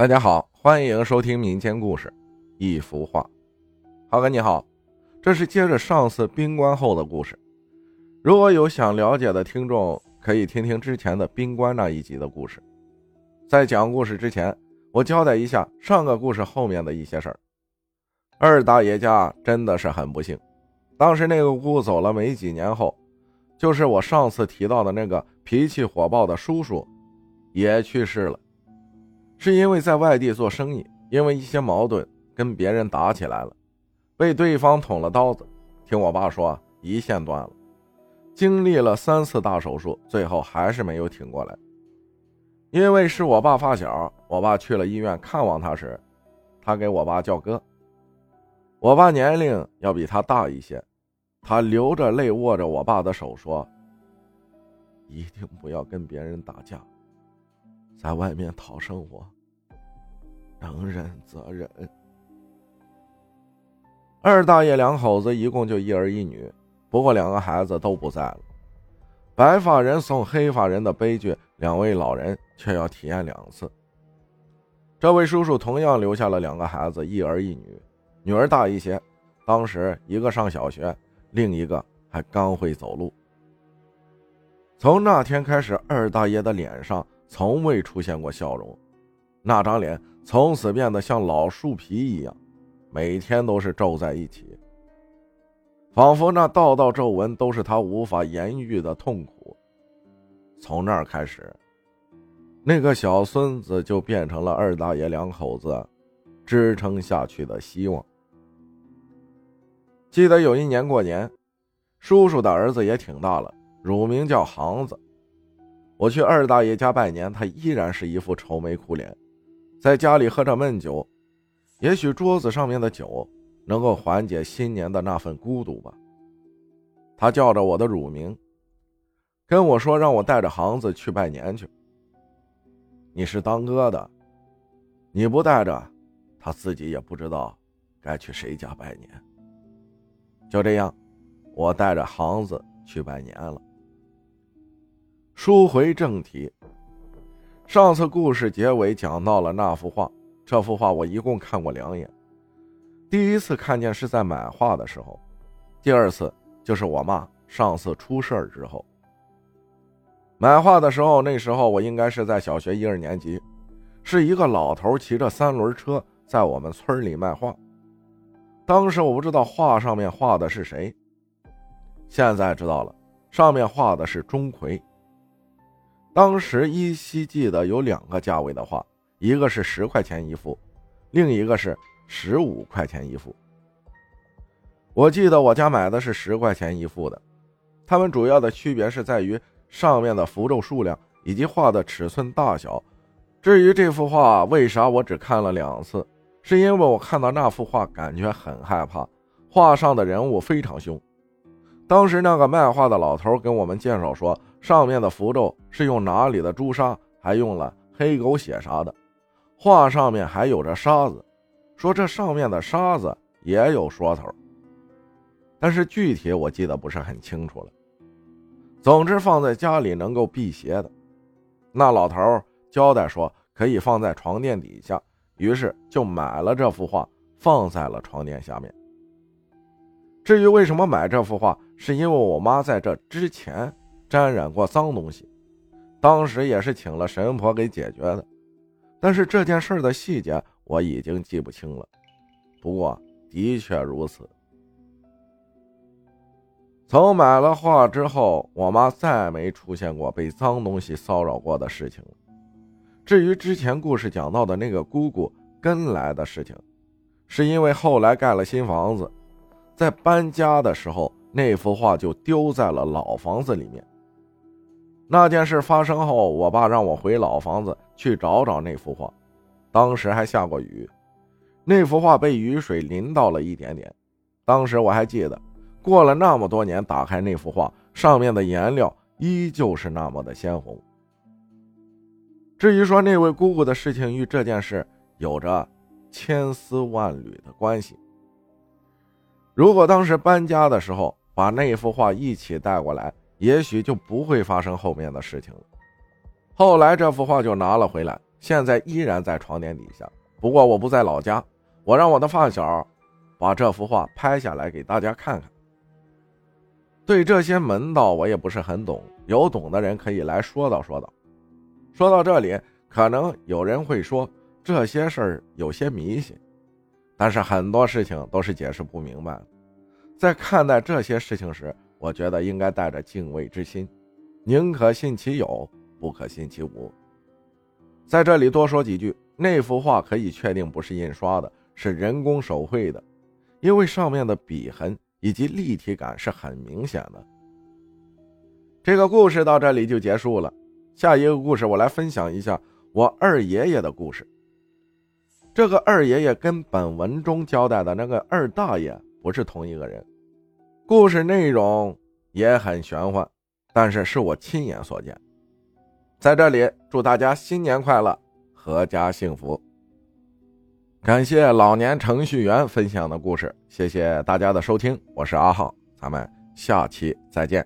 大家好，欢迎收听民间故事。一幅画，浩哥你好，这是接着上次冰棺后的故事。如果有想了解的听众，可以听听之前的冰棺那一集的故事。在讲故事之前，我交代一下上个故事后面的一些事儿。二大爷家真的是很不幸，当时那个姑走了没几年后，就是我上次提到的那个脾气火爆的叔叔，也去世了。是因为在外地做生意，因为一些矛盾跟别人打起来了，被对方捅了刀子。听我爸说，一线断了，经历了三次大手术，最后还是没有挺过来。因为是我爸发小，我爸去了医院看望他时，他给我爸叫哥。我爸年龄要比他大一些，他流着泪握着我爸的手说：“一定不要跟别人打架。”在外面讨生活，能忍则忍。二大爷两口子一共就一儿一女，不过两个孩子都不在了。白发人送黑发人的悲剧，两位老人却要体验两次。这位叔叔同样留下了两个孩子，一儿一女，女儿大一些，当时一个上小学，另一个还刚会走路。从那天开始，二大爷的脸上。从未出现过笑容，那张脸从此变得像老树皮一样，每天都是皱在一起，仿佛那道道皱纹都是他无法言喻的痛苦。从那儿开始，那个小孙子就变成了二大爷两口子支撑下去的希望。记得有一年过年，叔叔的儿子也挺大了，乳名叫航子。我去二大爷家拜年，他依然是一副愁眉苦脸，在家里喝着闷酒。也许桌子上面的酒能够缓解新年的那份孤独吧。他叫着我的乳名，跟我说让我带着航子去拜年去。你是当哥的，你不带着，他自己也不知道该去谁家拜年。就这样，我带着航子去拜年了。书回正题，上次故事结尾讲到了那幅画。这幅画我一共看过两眼，第一次看见是在买画的时候，第二次就是我妈上次出事儿之后。买画的时候，那时候我应该是在小学一二年级，是一个老头骑着三轮车在我们村里卖画。当时我不知道画上面画的是谁，现在知道了，上面画的是钟馗。当时依稀记得有两个价位的画，一个是十块钱一幅，另一个是十五块钱一幅。我记得我家买的是十块钱一幅的，它们主要的区别是在于上面的符咒数量以及画的尺寸大小。至于这幅画为啥我只看了两次，是因为我看到那幅画感觉很害怕，画上的人物非常凶。当时那个卖画的老头跟我们介绍说。上面的符咒是用哪里的朱砂，还用了黑狗血啥的，画上面还有着沙子，说这上面的沙子也有说头，但是具体我记得不是很清楚了。总之放在家里能够辟邪的，那老头交代说可以放在床垫底下，于是就买了这幅画放在了床垫下面。至于为什么买这幅画，是因为我妈在这之前。沾染过脏东西，当时也是请了神婆给解决的，但是这件事的细节我已经记不清了。不过的确如此。从买了画之后，我妈再没出现过被脏东西骚扰过的事情了。至于之前故事讲到的那个姑姑跟来的事情，是因为后来盖了新房子，在搬家的时候，那幅画就丢在了老房子里面。那件事发生后，我爸让我回老房子去找找那幅画。当时还下过雨，那幅画被雨水淋到了一点点。当时我还记得，过了那么多年，打开那幅画，上面的颜料依旧是那么的鲜红。至于说那位姑姑的事情与这件事有着千丝万缕的关系，如果当时搬家的时候把那幅画一起带过来。也许就不会发生后面的事情了。后来这幅画就拿了回来，现在依然在床垫底下。不过我不在老家，我让我的发小把这幅画拍下来给大家看看。对这些门道我也不是很懂，有懂的人可以来说道说道。说到这里，可能有人会说这些事儿有些迷信，但是很多事情都是解释不明白的。在看待这些事情时，我觉得应该带着敬畏之心，宁可信其有，不可信其无。在这里多说几句。那幅画可以确定不是印刷的，是人工手绘的，因为上面的笔痕以及立体感是很明显的。这个故事到这里就结束了。下一个故事，我来分享一下我二爷爷的故事。这个二爷爷跟本文中交代的那个二大爷不是同一个人，故事内容也很玄幻，但是是我亲眼所见。在这里，祝大家新年快乐！阖家幸福。感谢老年程序员分享的故事，谢谢大家的收听，我是阿浩，咱们下期再见。